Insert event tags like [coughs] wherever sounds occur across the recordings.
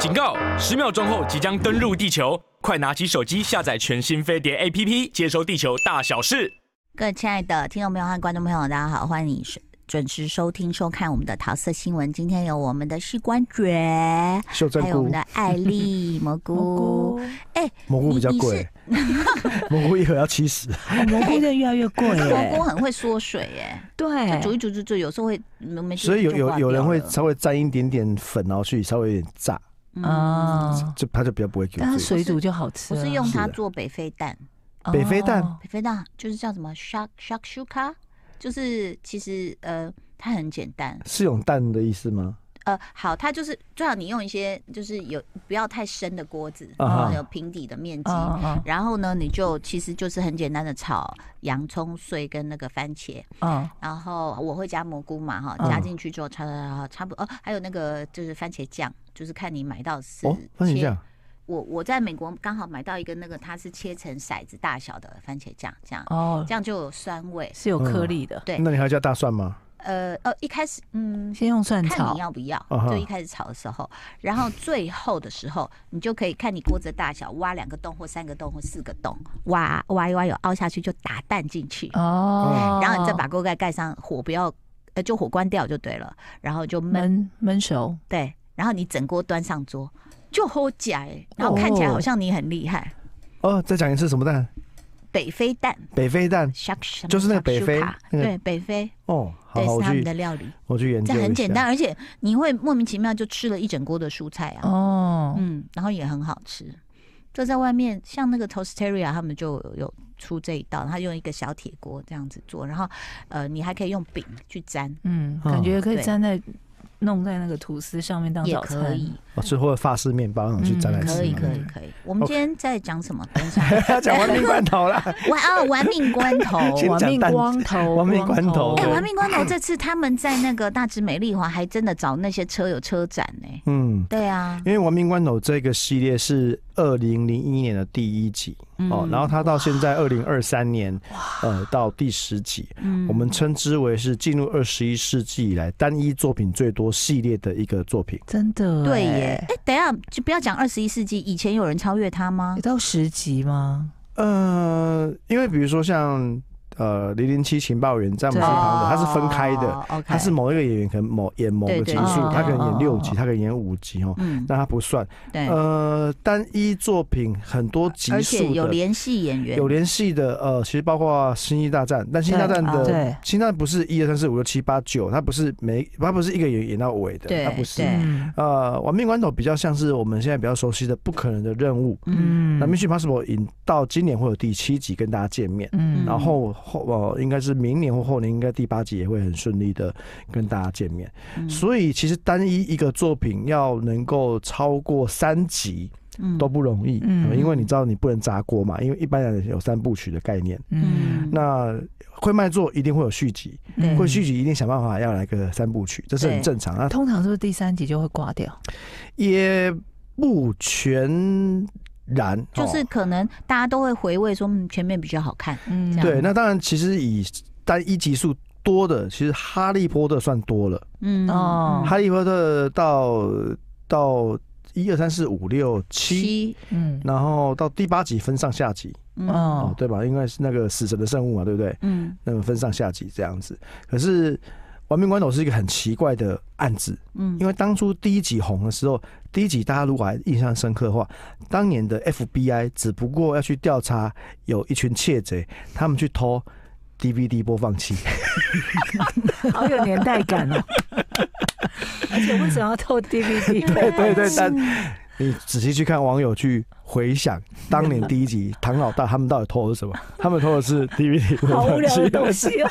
警告！十秒钟后即将登陆地球，快拿起手机下载全新飞碟 APP，接收地球大小事。各位亲爱的听众朋友和观众朋友，大家好，欢迎你准时收听收看我们的桃色新闻。今天有我们的士官爵，还有我们的艾丽蘑菇。哎、欸，蘑菇比较贵，[laughs] 蘑菇一盒要七十，[laughs] 蘑菇越越来越贵。蘑菇很会缩水耶，对，煮一煮煮煮，有时候会没。所以有有有人会稍微沾一点点粉，然后去稍微有点炸。啊、嗯，就它就比较不会 Q。但它水煮就好吃。我是用它做北非蛋，北非蛋，北非蛋就是叫什么 shark shark shuka，就是其实呃它很简单。是用蛋的意思吗？呃，好，它就是最好你用一些就是有不要太深的锅子，然后有平底的面积，uh -huh. 然后呢，你就其实就是很简单的炒洋葱碎跟那个番茄，嗯、uh -huh.，然后我会加蘑菇嘛，哈，加进去之后炒炒炒差不多，哦，还有那个就是番茄酱，就是看你买到是、哦、番茄酱，我我在美国刚好买到一个那个它是切成骰子大小的番茄酱，这样哦，这样就有酸味，是有颗粒的、嗯，对，那你还要加大蒜吗？呃呃，一开始嗯，先用蒜炒，看你要不要。就一开始炒的时候，然后最后的时候，你就可以看你锅子的大小，挖两个洞或三个洞或四个洞，挖挖一挖有凹下去就打蛋进去哦。然后你再把锅盖盖上，火不要呃，就火关掉就对了。然后就焖焖熟，对。然后你整锅端上桌就好吃，然后看起来好像你很厉害哦。哦，再讲一次什么蛋？北非蛋，北非蛋，就是那个北非，对，北非哦，对，是他们的料理，我去研究。这很简单，而且你会莫名其妙就吃了一整锅的蔬菜啊，哦，嗯，然后也很好吃。就在外面，像那个 Toasteria 他们就有出这一道，他用一个小铁锅这样子做，然后呃，你还可以用饼去沾，嗯，感觉可以沾在。弄在那个吐司上面当早餐，可以哦，是或者法式面包，去沾来吃。可以，可以，可以。我们今天在讲什么？等一下，[laughs] 讲玩命关头啦。[laughs] 玩哦，玩命关头，[laughs] 玩命关头，玩命关头。哎，玩命关头这次他们在那个大直美丽华还真的找那些车有车展呢。嗯，对啊，因为玩命关头这个系列是二零零一年的第一集哦，然后它到现在二零二三年，呃，到第十集，我们称之为是进入二十一世纪以来单一作品最多。系列的一个作品，真的对耶！哎，等一下就不要讲二十一世纪，以前有人超越他吗？有到十集吗？呃，因为比如说像。呃，零零七情报员詹姆斯庞德，他是分开的，哦、他是某一个演员可能某演某个集数，他可能演六集，他可能演五集哦，那他不算。对，呃，单一作品很多集数，有联系演员，有联系的。呃，其实包括《星际大战》，但《星际大战》的《星际大战》不是一二三四五六七八九，他不是每，他不是一个演员演到尾的，他不是。呃，《玩命关头》比较像是我们现在比较熟悉的《不可能的任务》。嗯，那《Mission Impossible》引到今年会有第七集跟大家见面。嗯，然后。后哦，应该是明年或后年，应该第八集也会很顺利的跟大家见面。嗯。所以其实单一一个作品要能够超过三集都不容易，嗯，因为你知道你不能砸锅嘛，因为一般人有三部曲的概念。嗯，那会卖座一定会有续集，嗯，会续集一定想办法要来个三部曲，这是很正常。那通常是不是第三集就会挂掉？也不全。然就是可能大家都会回味说前面比较好看，嗯，对。那当然，其实以单一集数多的，其实《哈利波特》算多了，嗯哦，《哈利波特》到到一二三四五六七，嗯，然后到第八集分上下集，哦，对吧？应该是那个死神的圣物嘛，对不对？嗯，那么分上下集这样子。可是。玩命关头是一个很奇怪的案子，嗯，因为当初第一集红的时候，第一集大家如果还印象深刻的话，当年的 FBI 只不过要去调查有一群窃贼，他们去偷 DVD 播放器，[laughs] 好有年代感哦，[laughs] 而且为什么要偷 DVD？对对对，但。你仔细去看网友去回想当年第一集唐老大他们到底偷的是什么？[laughs] 他们偷的是 DVD。好无聊的东西哦。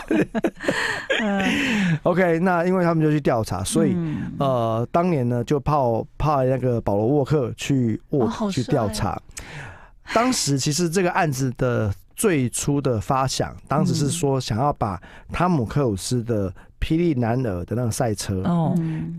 [laughs] OK，那因为他们就去调查，所以呃，当年呢就派派那个保罗沃克去沃去调查。当时其实这个案子的最初的发想，当时是说想要把汤姆克鲁斯的《霹雳男儿》的那个赛车，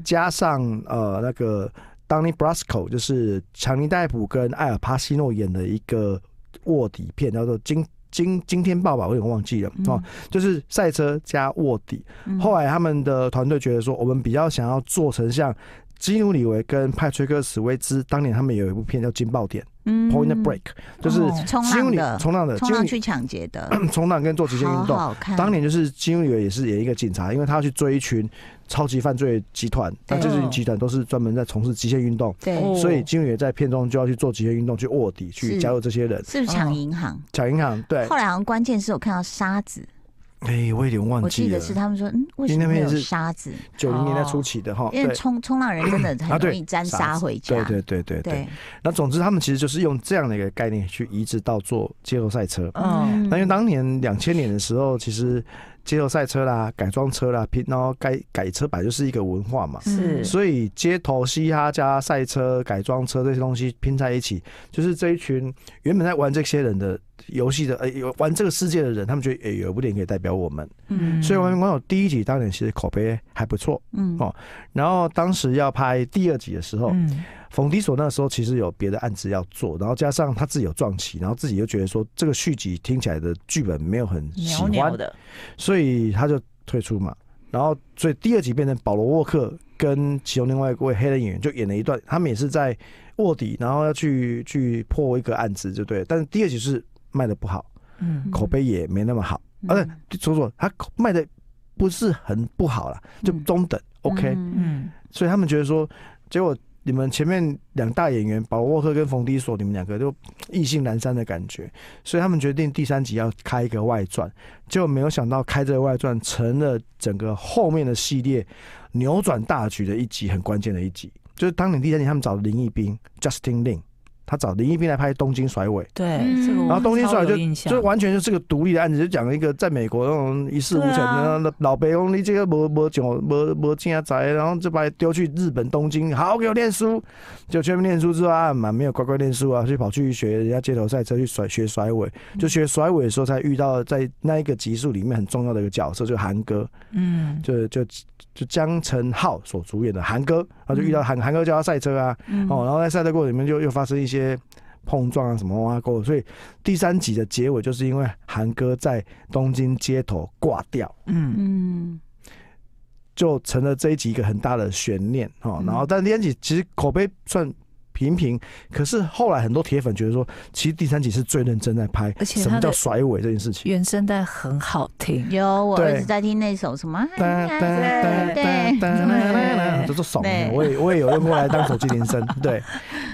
加上呃那个。Donnie Brasco 就是强尼戴普跟艾尔帕西诺演的一个卧底片，叫做《惊惊惊天爆》吧，我有点忘记了哦。就是赛车加卧底。后来他们的团队觉得说，我们比较想要做成像基努里维跟派崔克史威兹当年他们有一部片叫《惊爆点》，Point Break，就是冲浪的，冲浪的，冲浪去抢劫的，[clears throat] 冲浪跟做极限运动。当年就是基努里维也是演一个警察，因为他要去追一群超级犯罪集团，那这群集团都是专门在从事极限运动，对，所以金宇也在片中就要去做极限运动，去卧底，去加入这些人，是不是抢银行？抢银行，对。后来好像关键是我看到沙子。哎、欸，我有点忘记了。我记得是他们说，嗯，为什么没有沙子？九零年代初期的哈，因为冲冲浪人真的很容易沾沙回家。对对对对对。那总之，他们其实就是用这样的一个概念去移植到做街头赛车。嗯。那因为当年两千年的时候，其实。街头赛车啦，改装车啦，拼，然后改改车本来就是一个文化嘛，是，所以街头嘻哈加赛车、改装车这些东西拼在一起，就是这一群原本在玩这些人的游戏的，呃，有玩这个世界的人，他们觉得，哎，有部电影可以代表我们，嗯，所以《玩命关头》第一集当年其实口碑还不错，嗯。哦，然后当时要拍第二集的时候，嗯。冯迪索那时候其实有别的案子要做，然后加上他自己有撞期，然后自己又觉得说这个续集听起来的剧本没有很喜欢，鸟鸟的，所以他就退出嘛。然后所以第二集变成保罗沃克跟其中另外一位黑人演员就演了一段，他们也是在卧底，然后要去去破一个案子，就对。但是第二集是卖的不好，嗯，口碑也没那么好，而且说说他卖的不是很不好了，就中等、嗯、，OK，嗯，所以他们觉得说结果。你们前面两大演员保罗沃克跟冯迪索，你们两个都意兴阑珊的感觉，所以他们决定第三集要开一个外传，就没有想到开这个外传成了整个后面的系列扭转大局的一集，很关键的一集，就是当年第三集他们找的林一斌 Justin Lin。他找林一斌来拍《东京甩尾》，对，然后《东京甩尾》就就完全就是个独立的案子，就讲了一个在美国那种一事无成的老白翁，你这个没没酒没没钱财，然后就把你丢去日本东京，好好给我念书，就全部念书之后啊，蛮没有乖乖念书啊，就跑去学人家街头赛车去甩学甩尾，就学甩尾的时候才遇到在那一个集数里面很重要的一个角色，就是韩哥，嗯，就就。就江晨浩所主演的韩哥，然后就遇到韩韩哥叫他赛车啊，哦，然后在赛车过程里面就又发生一些碰撞啊什么啊，过，所以第三集的结尾就是因为韩哥在东京街头挂掉，嗯。嗯，就成了这一集一个很大的悬念哦，然后但第三集其实口碑算。平平，可是后来很多铁粉觉得说，其实第三集是最认真在拍，而且什么叫甩尾这件事情，原声带很好听，有我儿子在听那首什么，我也我也有用过来当手机铃声，对，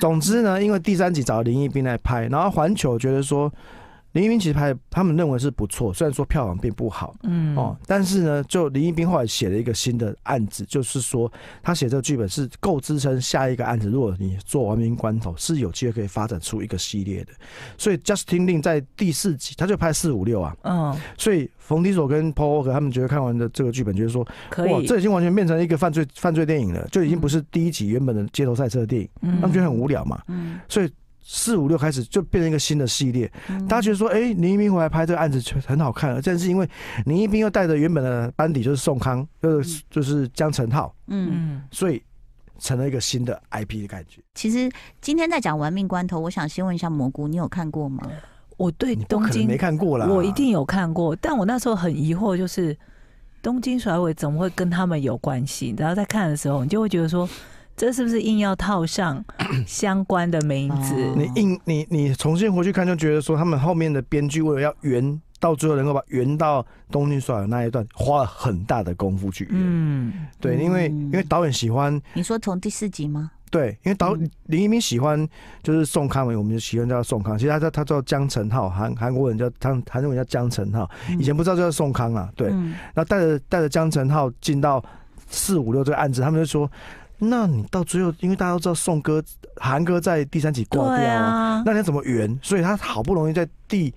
总之呢，因为第三集找林一斌来拍，然后环球觉得说。林一斌其实拍，他们认为是不错，虽然说票房并不好，嗯哦，但是呢，就林一斌后来写了一个新的案子，就是说他写这个剧本是够支撑下一个案子。如果你做亡命关头，是有机会可以发展出一个系列的。所以 Justin Lin 在第四集他就拍四五六啊，嗯，所以冯迪索跟 Paul Walker 他们觉得看完的这个剧本，觉得说哇，这已经完全变成一个犯罪犯罪电影了，就已经不是第一集原本的街头赛车的电影，他们觉得很无聊嘛，嗯，所以。四五六开始就变成一个新的系列，大家觉得说，哎、欸，林一斌回来拍这个案子很好看，但是因为林一斌又带着原本的班底，就是宋康，就是就是江成浩，嗯，所以成了一个新的 IP 的感觉。其实今天在讲《玩命关头》，我想先问一下蘑菇，你有看过吗？我对东京没看过啦，我一定有看过，但我那时候很疑惑，就是东京甩尾怎么会跟他们有关系？然后在看的时候，你就会觉得说。这是不是硬要套上 [coughs] 相关的名字？你硬你你重新回去看，就觉得说他们后面的编剧为了要圆到最后能够把圆到东京甩的那一段，花了很大的功夫去圆。嗯，对，因为因为导演喜欢。你说从第四集吗？对，因为导林一鸣喜欢就是宋康，我们就喜欢叫宋康。其实他叫他叫江成浩，韩韩国人叫他韩国人叫江成浩。以前不知道叫宋康啊。对，然后带着带着江成浩进到四五六这个案子，他们就说。那你到最后，因为大家都知道宋哥、韩哥在第三集挂掉啊，那你要怎么圆？所以他好不容易在第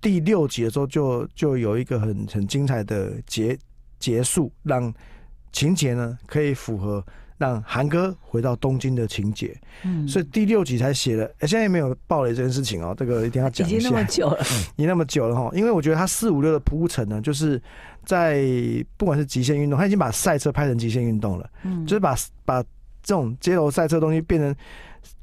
第六集的时候就就有一个很很精彩的结结束，让情节呢可以符合让韩哥回到东京的情节。嗯，所以第六集才写了。哎，现在也没有爆雷这件事情哦，这个一定要讲一下。已经那么久了，已经那么久了哈，因为我觉得他四五六的铺陈呢，就是。在不管是极限运动，他已经把赛车拍成极限运动了，嗯，就是把把这种街头赛车东西变成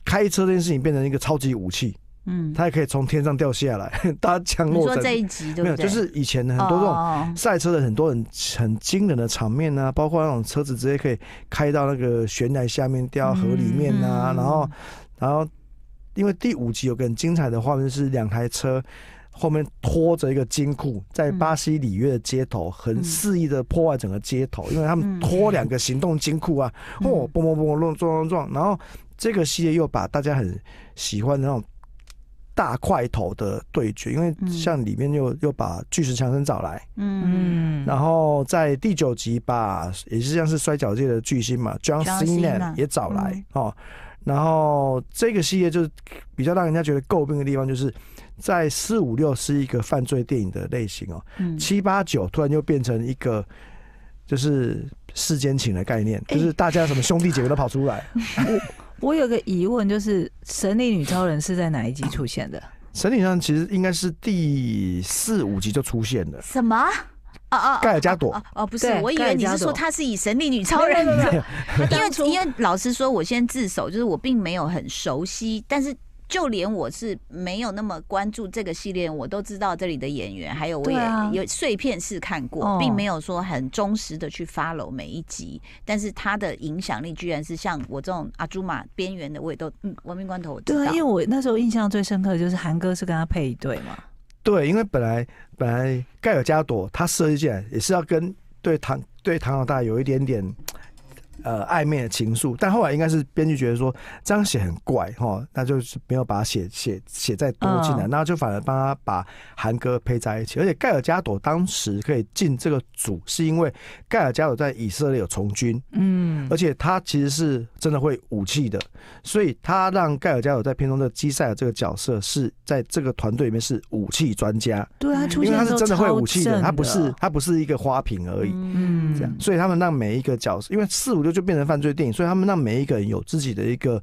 开车这件事情变成一个超级武器，嗯，它也可以从天上掉下来，[laughs] 大家降落。你说这一集对不对？没有，就是以前很多这种赛车的很多很很惊人的场面啊，包括那种车子直接可以开到那个悬崖下面掉到河里面啊，然后然后因为第五集有个很精彩的画面是两台车。后面拖着一个金库，在巴西里约的街头，很肆意的破坏整个街头，因为他们拖两个行动金库啊，哦，嘣嘣嘣，撞撞撞，然后这个系列又把大家很喜欢的那种大块头的对决，因为像里面又又把巨石强森找来，嗯，然后在第九集把也是像是摔角界的巨星嘛，John Cena 也找来哦，然后这个系列就是比较让人家觉得诟病的地方就是。在四五六是一个犯罪电影的类型哦，七八九突然就变成一个就是世间情的概念，就是大家什么兄弟姐妹都跑出来。[laughs] 我我有个疑问，就是神力女超人是在哪一集出现的？神力女超人其实应该是第四五集就出现了。什么？哦哦，盖尔加朵哦，不是，我以为你是说她是以神力女超人的，[laughs] 因为因为老实说，我先自首，就是我并没有很熟悉，但是。就连我是没有那么关注这个系列，我都知道这里的演员，还有我也有碎片式看过，并没有说很忠实的去 follow 每一集。但是他的影响力居然是像我这种阿朱玛边缘的，我也都嗯，亡命关头我知道。对，因为我那时候印象最深刻的就是韩哥是跟他配一对嘛。对，因为本来本来盖尔加朵他设计进来也是要跟对唐对唐老大有一点点。呃，暧昧的情愫，但后来应该是编剧觉得说这样写很怪哈，那就是没有把它写写写再多进来，那就反而帮他把韩哥配在一起。而且盖尔加朵当时可以进这个组，是因为盖尔加朵在以色列有从军，嗯，而且他其实是真的会武器的，所以他让盖尔加朵在片中的基赛尔这个角色是在这个团队里面是武器专家，对啊，因为他是真的会武器的，他不是他不是一个花瓶而已，嗯，这样，所以他们让每一个角色，因为四五六。就变成犯罪电影，所以他们让每一个人有自己的一个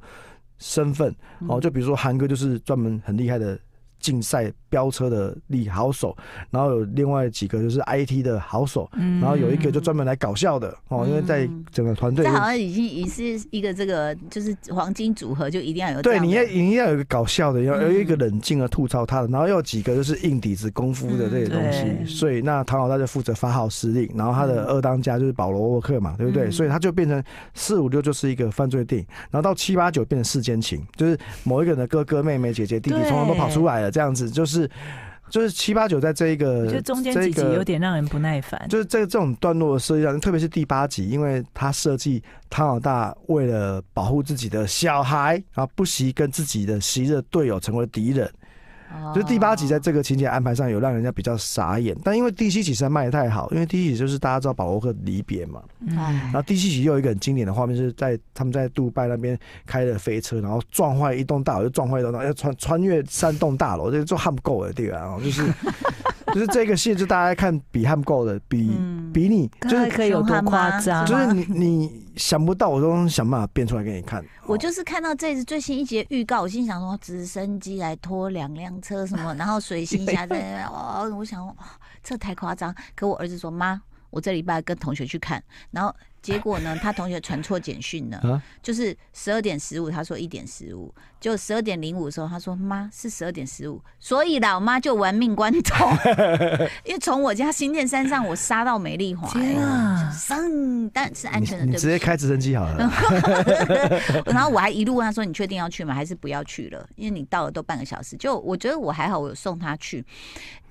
身份哦，就比如说韩哥就是专门很厉害的。竞赛飙车的力好手，然后有另外几个就是 IT 的好手，然后有一个就专门来搞笑的哦，因为在整个团队，这好像已经已是一个这个就是黄金组合，就一定要有对，你要一定要有一个搞笑的，要有一个冷静的吐槽他的，然后又有几个就是硬底子功夫的这些东西，所以那唐老大就负责发号施令，然后他的二当家就是保罗沃克嘛，对不对？所以他就变成四五六就是一个犯罪电影，然后到七八九变成世间情，就是某一个人的哥哥妹妹姐姐弟弟通通都跑出来了。这样子就是，就是七八九在这一个，就中间几集有点让人不耐烦。就是这个这种段落的设计上，特别是第八集，因为他设计汤老大为了保护自己的小孩，然后不惜跟自己的昔日队友成为敌人。就第八集在这个情节安排上有让人家比较傻眼，但因为第七集实在卖得太好，因为第一集就是大家知道保罗克离别嘛，然后第七集又有一个很经典的画面，是在他们在杜拜那边开了飞车，然后撞坏一栋大楼，又撞坏一栋大楼，要穿穿越三栋大楼，这做汉够的地方，就是。就是这个戏，就大家看比他们够的，比比你就是可以有多夸张，就是你你想不到，我都想办法变出来给你看。[laughs] 我就是看到这次最新一集的预告，我心想说直升机来拖两辆车什么，然后水星侠在哦，我想这太夸张。可我儿子说妈，我这礼拜跟同学去看，然后。结果呢？他同学传错简讯了，就是十二点十五，他说一点十五，就十二点零五的时候，他说妈是十二点十五，所以老妈就玩命关头，[laughs] 因为从我家新店山上我杀到美丽华，天啊，生但是安全的，你直接开直升机好了。然后我还一路问他说：“你确定要去吗？还是不要去了？因为你到了都半个小时。”就我觉得我还好，我有送他去。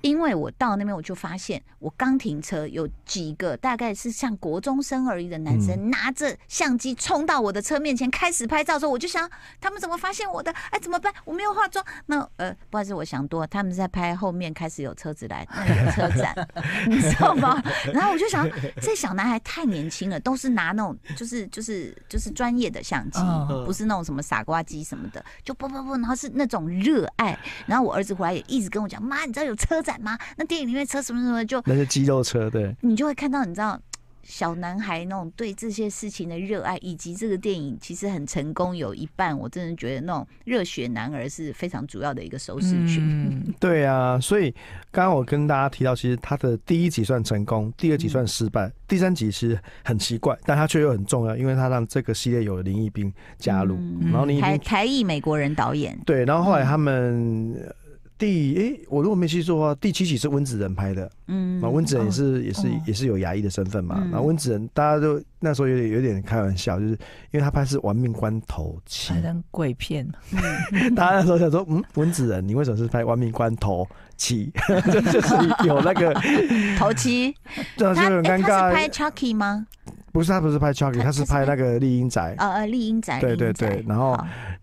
因为我到那边，我就发现我刚停车，有几个大概是像国中生而已的男生拿着相机冲到我的车面前开始拍照的时候，我就想他们怎么发现我的？哎，怎么办？我没有化妆。那呃，不好意思，我想多，他们在拍后面开始有车子来，那个车展，[laughs] 你知道吗？然后我就想，这小男孩太年轻了，都是拿那种就是就是就是专业的相机，不是那种什么傻瓜机什么的，就不不不，然后是那种热爱。然后我儿子回来也一直跟我讲，妈，你知道有车展吗？那电影里面车什么什么就那些肌肉车，对，你就会看到，你知道小男孩那种对这些事情的热爱，以及这个电影其实很成功，有一半我真的觉得那种热血男儿是非常主要的一个收视群。嗯，[laughs] 对啊，所以刚刚我跟大家提到，其实他的第一集算成功，第二集算失败，嗯、第三集其实很奇怪，但他却又很重要，因为他让这个系列有了林义彬加入，嗯、然后林台台裔美国人导演，对，然后后来他们。嗯第诶、欸，我如果没记错的话，第七集是温子仁拍的，嗯，啊，温子仁也是、哦、也是也是有牙医的身份嘛，然后温子仁大家都那时候有点有点开玩笑，就是因为他拍是《玩命关头七》，好像鬼片，[laughs] 大家那时候想说，嗯，温子仁你为什么是拍《玩命关头七》？[laughs] 就是 [laughs] 有那个头七，这样就很尴尬。他是拍 Chucky 吗？不是，他不是拍 Chucky，他是拍那个丽英宅。呃呃，丽英宅。对对对，然后。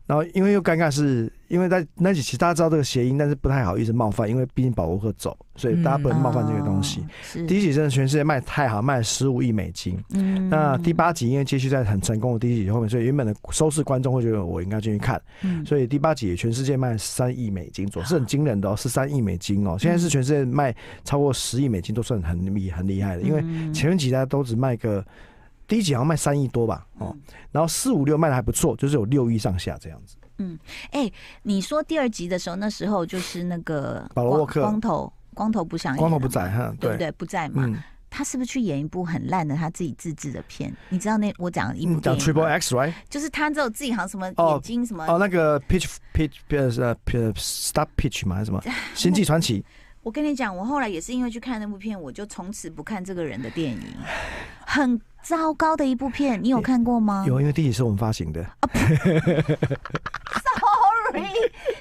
然后，因为又尴尬，是因为在那几期大家知道这个谐音，但是不太好意思冒犯，因为毕竟保罗沃克走，所以大家不能冒犯这个东西。嗯哦、第一集真的全世界卖太好，卖了十五亿美金。嗯，那第八集因为接续在很成功的第一集后面，所以原本的收视观众会觉得我应该进去看。嗯，所以第八集也全世界卖十三亿美金，总是很惊人的哦，十三亿美金哦。现在是全世界卖超过十亿美金都算很厉很厉害的，因为前面几代都只卖个。第一集好像卖三亿多吧，哦，然后四五六卖的还不错，就是有六亿上下这样子。嗯，哎、欸，你说第二集的时候，那时候就是那个保罗沃克光头，光头不想光头不在哈，对不对？不在嘛，嗯、他是不是去演一部很烂的他自己自制的片？你知道那我讲一部叫 Triple X right？就是他只有自己好像什么眼睛什么哦，哦，那个 Pitch Pitch 呃 Stop Pitch 嘛还是什么 [laughs] 星际传奇？[laughs] 我跟你讲，我后来也是因为去看那部片，我就从此不看这个人的电影，很。糟糕的一部片，你有看过吗？有，因为第一集是我们发行的。[laughs] Sorry，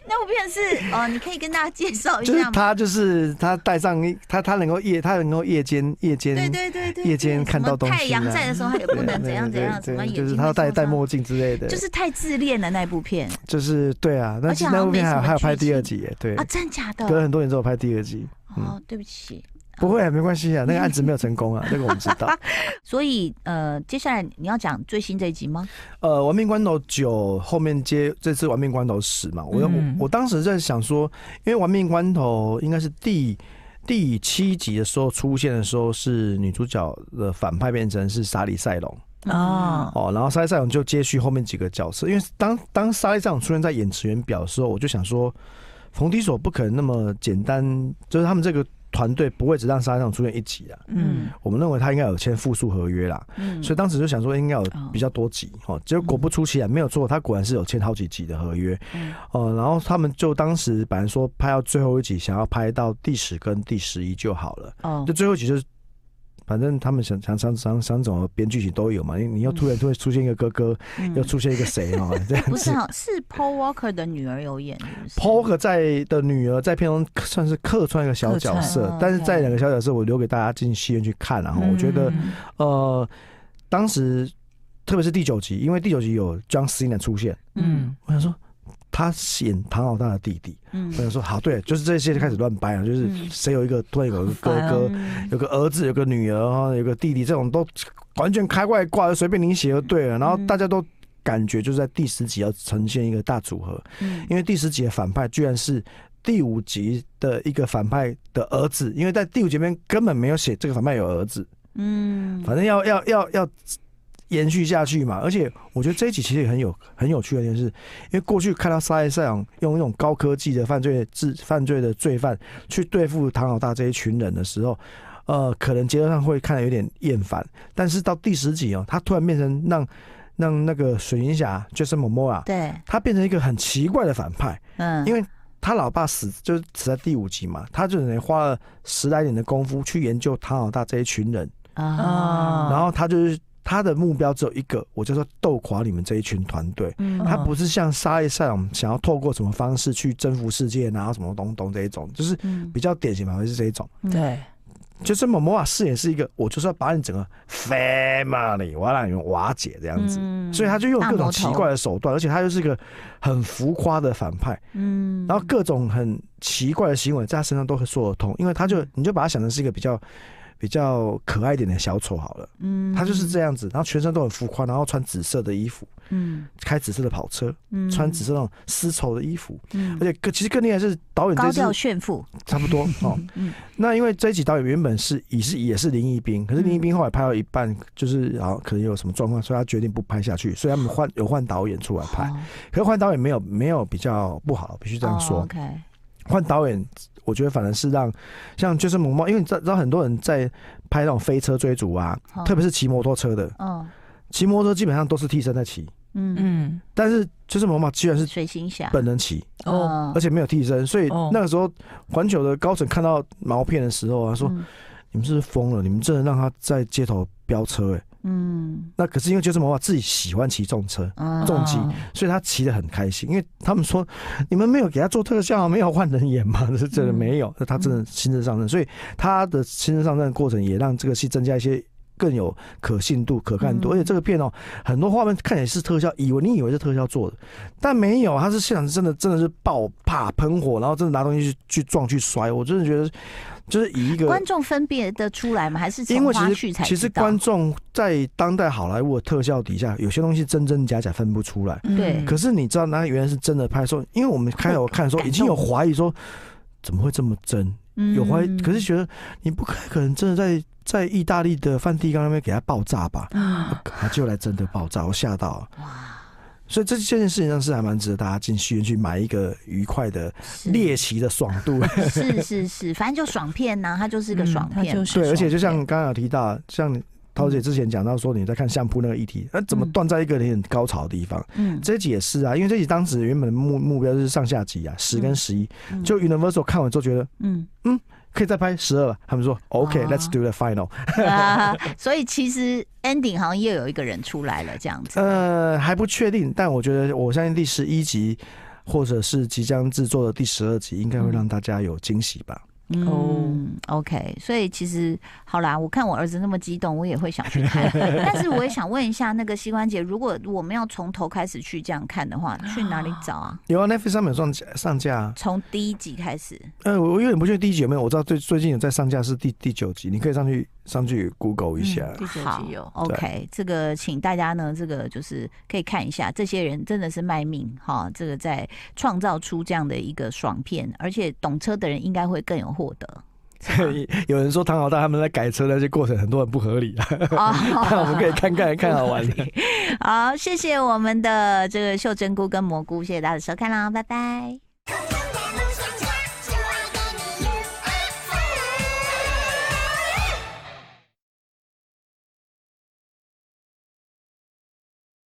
那部片是呃，你可以跟大家介绍一下吗？就是他，就是他戴上他，他能够夜，他能够夜间夜间对对对对，夜间看到东西。太阳在的时候，他也不能怎样怎样，什么就是他戴戴墨镜之类的。就是太自恋了那部片。就是对啊，而且那部片还有还有拍第二集耶，对啊，真假的？隔了很多年之后拍第二集。哦，对不起。不会啊，没关系啊，那个案子没有成功啊，[laughs] 那个我们知道。[laughs] 所以呃，接下来你要讲最新这一集吗？呃，玩命关头九后面接这次玩命关头十嘛，我、嗯、我我当时在想说，因为玩命关头应该是第第七集的时候出现的时候，是女主角的反派变成是莎莉赛隆哦哦，然后莎莉赛隆就接续后面几个角色，因为当当莎莉赛隆出现在演职员表的时候，我就想说，冯迪索不可能那么简单，就是他们这个。团队不会只让莎莉赛隆出现一集啊，嗯，我们认为他应该有签复数合约啦，嗯，所以当时就想说应该有比较多集，哦，结果果不出奇啊，没有错，他果然是有签好几集的合约，嗯，哦，然后他们就当时本来说拍到最后一集，想要拍到第十跟第十一就好了，哦，就最后一集就是。反正他们想想想想想怎么编剧情都有嘛，你你又突然突然出现一个哥哥，嗯、又出现一个谁哦，[laughs] 这样子。不是啊，是 Paul Walker 的女儿有演。Paul Walker 在的女儿在片中算是客串一个小角色，哦、但是在两个小角色我留给大家进戏院去看，然后我觉得、嗯、呃，当时特别是第九集，因为第九集有 John Cena 出现，嗯，我想说。他演唐老大的弟弟，嗯，我想说好，对，就是这些就开始乱掰了，就是谁有一个突然有个哥哥，有个儿子，有个女儿哈，有个弟弟，这种都完全开外挂，随便你写就对了。然后大家都感觉就是在第十集要呈现一个大组合，嗯，因为第十集的反派居然是第五集的一个反派的儿子，因为在第五集里面根本没有写这个反派有儿子，嗯，反正要要要要。延续下去嘛，而且我觉得这一集其实也很有很有趣的一件事，因为过去看到沙耶赛昂用一种高科技的犯罪治犯罪的罪犯去对付唐老大这一群人的时候，呃，可能节奏上会看得有点厌烦，但是到第十集哦，他突然变成让让那个水银侠 Jason Momoa，对，他变成一个很奇怪的反派，嗯，因为他老爸死就是死在第五集嘛，他就等于花了十来年的功夫去研究唐老大这一群人。啊，然后他就是。他的目标只有一个，我就说斗垮你们这一群团队。嗯，他不是像沙耶赛隆想要透过什么方式去征服世界，然后什么东东这一种，就是比较典型嘛，会是这一种。对，就是某某瓦饰演是一个，我就是要把你整个 family，我要让你们瓦解这样子。嗯，所以他就用各种奇怪的手段，而且他又是一个很浮夸的反派。嗯，然后各种很奇怪的行为在他身上都会说得通，因为他就你就把他想成是一个比较。比较可爱一点的小丑好了，嗯，他就是这样子，然后全身都很浮夸，然后穿紫色的衣服，嗯，开紫色的跑车，嗯，穿紫色那种丝绸的衣服，嗯，而且更其实更厉害是导演高调炫富，差不多 [laughs] 哦，嗯，那因为这一集导演原本是也是也是林一斌，可是林一斌后来拍到一半，就是然后可能有什么状况，所以他决定不拍下去，所以他们换有换导演出来拍，可是换导演没有没有比较不好，必须这样说，OK，换导演。我觉得反而是让像就是萌猫，因为你知道很多人在拍那种飞车追逐啊，哦、特别是骑摩托车的，骑、哦、摩托车基本上都是替身在骑，嗯。嗯，但是就是某某居然是水行侠。本人骑哦，而且没有替身，所以那个时候环球的高层看到毛片的时候啊，说、嗯、你们是不是疯了？你们真的让他在街头飙车哎、欸？嗯，那可是因为就是毛发自己喜欢骑重车、重机，所以他骑得很开心。因为他们说，你们没有给他做特效，没有换人演嘛？是真的没有，那他真的亲自上阵，所以他的亲自上阵的过程也让这个戏增加一些更有可信度、可看度。而且这个片哦，很多画面看起来是特效，以为你以为是特效做的，但没有，他是现场真的真的是爆啪喷火，然后真的拿东西去去撞去摔。我真的觉得。就是以一个观众分辨得出来吗？还是因为其实？其实观众在当代好莱坞的特效底下，有些东西真真假假分不出来。对。可是你知道，那原来是真的拍的时候，因为我们开头看的时候已经有怀疑说，怎么会这么真？有怀疑，可是觉得你不可能真的在在意大利的梵蒂冈那边给他爆炸吧？啊！他就来真的爆炸，我吓到了。哇！所以这这件事情上是还蛮值得大家进戏院去买一个愉快的猎奇的爽度。[laughs] 是是是，反正就爽片呐、啊，它就是个爽片。嗯、对，而且就像刚刚有提到，像涛姐之前讲到说你在看相扑那个议题，那、嗯、怎么断在一个很高潮的地方？嗯，这集也是啊，因为这集当时原本的目目标就是上下集啊，十跟十一、嗯，就 Universal 看完之后觉得，嗯嗯。可以再拍十二了，他们说 OK，Let's、okay, do the final、啊。所以其实 ending 好像又有一个人出来了，这样子。呃，还不确定，但我觉得我相信第十一集或者是即将制作的第十二集，应该会让大家有惊喜吧。嗯，OK，所以其实好啦，我看我儿子那么激动，我也会想去看。[laughs] 但是我也想问一下，那个膝关节，如果我们要从头开始去这样看的话，去哪里找啊？有啊，Netflix 上面上上架，啊从第一集开始。呃，我有点不确定第一集有没有，我知道最最近有在上架是第第九集，你可以上去。上去 Google 一下，嗯、好，OK，这个请大家呢，这个就是可以看一下，这些人真的是卖命哈，这个在创造出这样的一个爽片，而且懂车的人应该会更有获得。[laughs] 有人说唐老大他们在改车那些过程很多很不合理啊，那 [laughs] 我们可以看看看好玩的。[laughs] 好，谢谢我们的这个秀珍菇跟蘑菇，谢谢大家的收看啦，拜拜。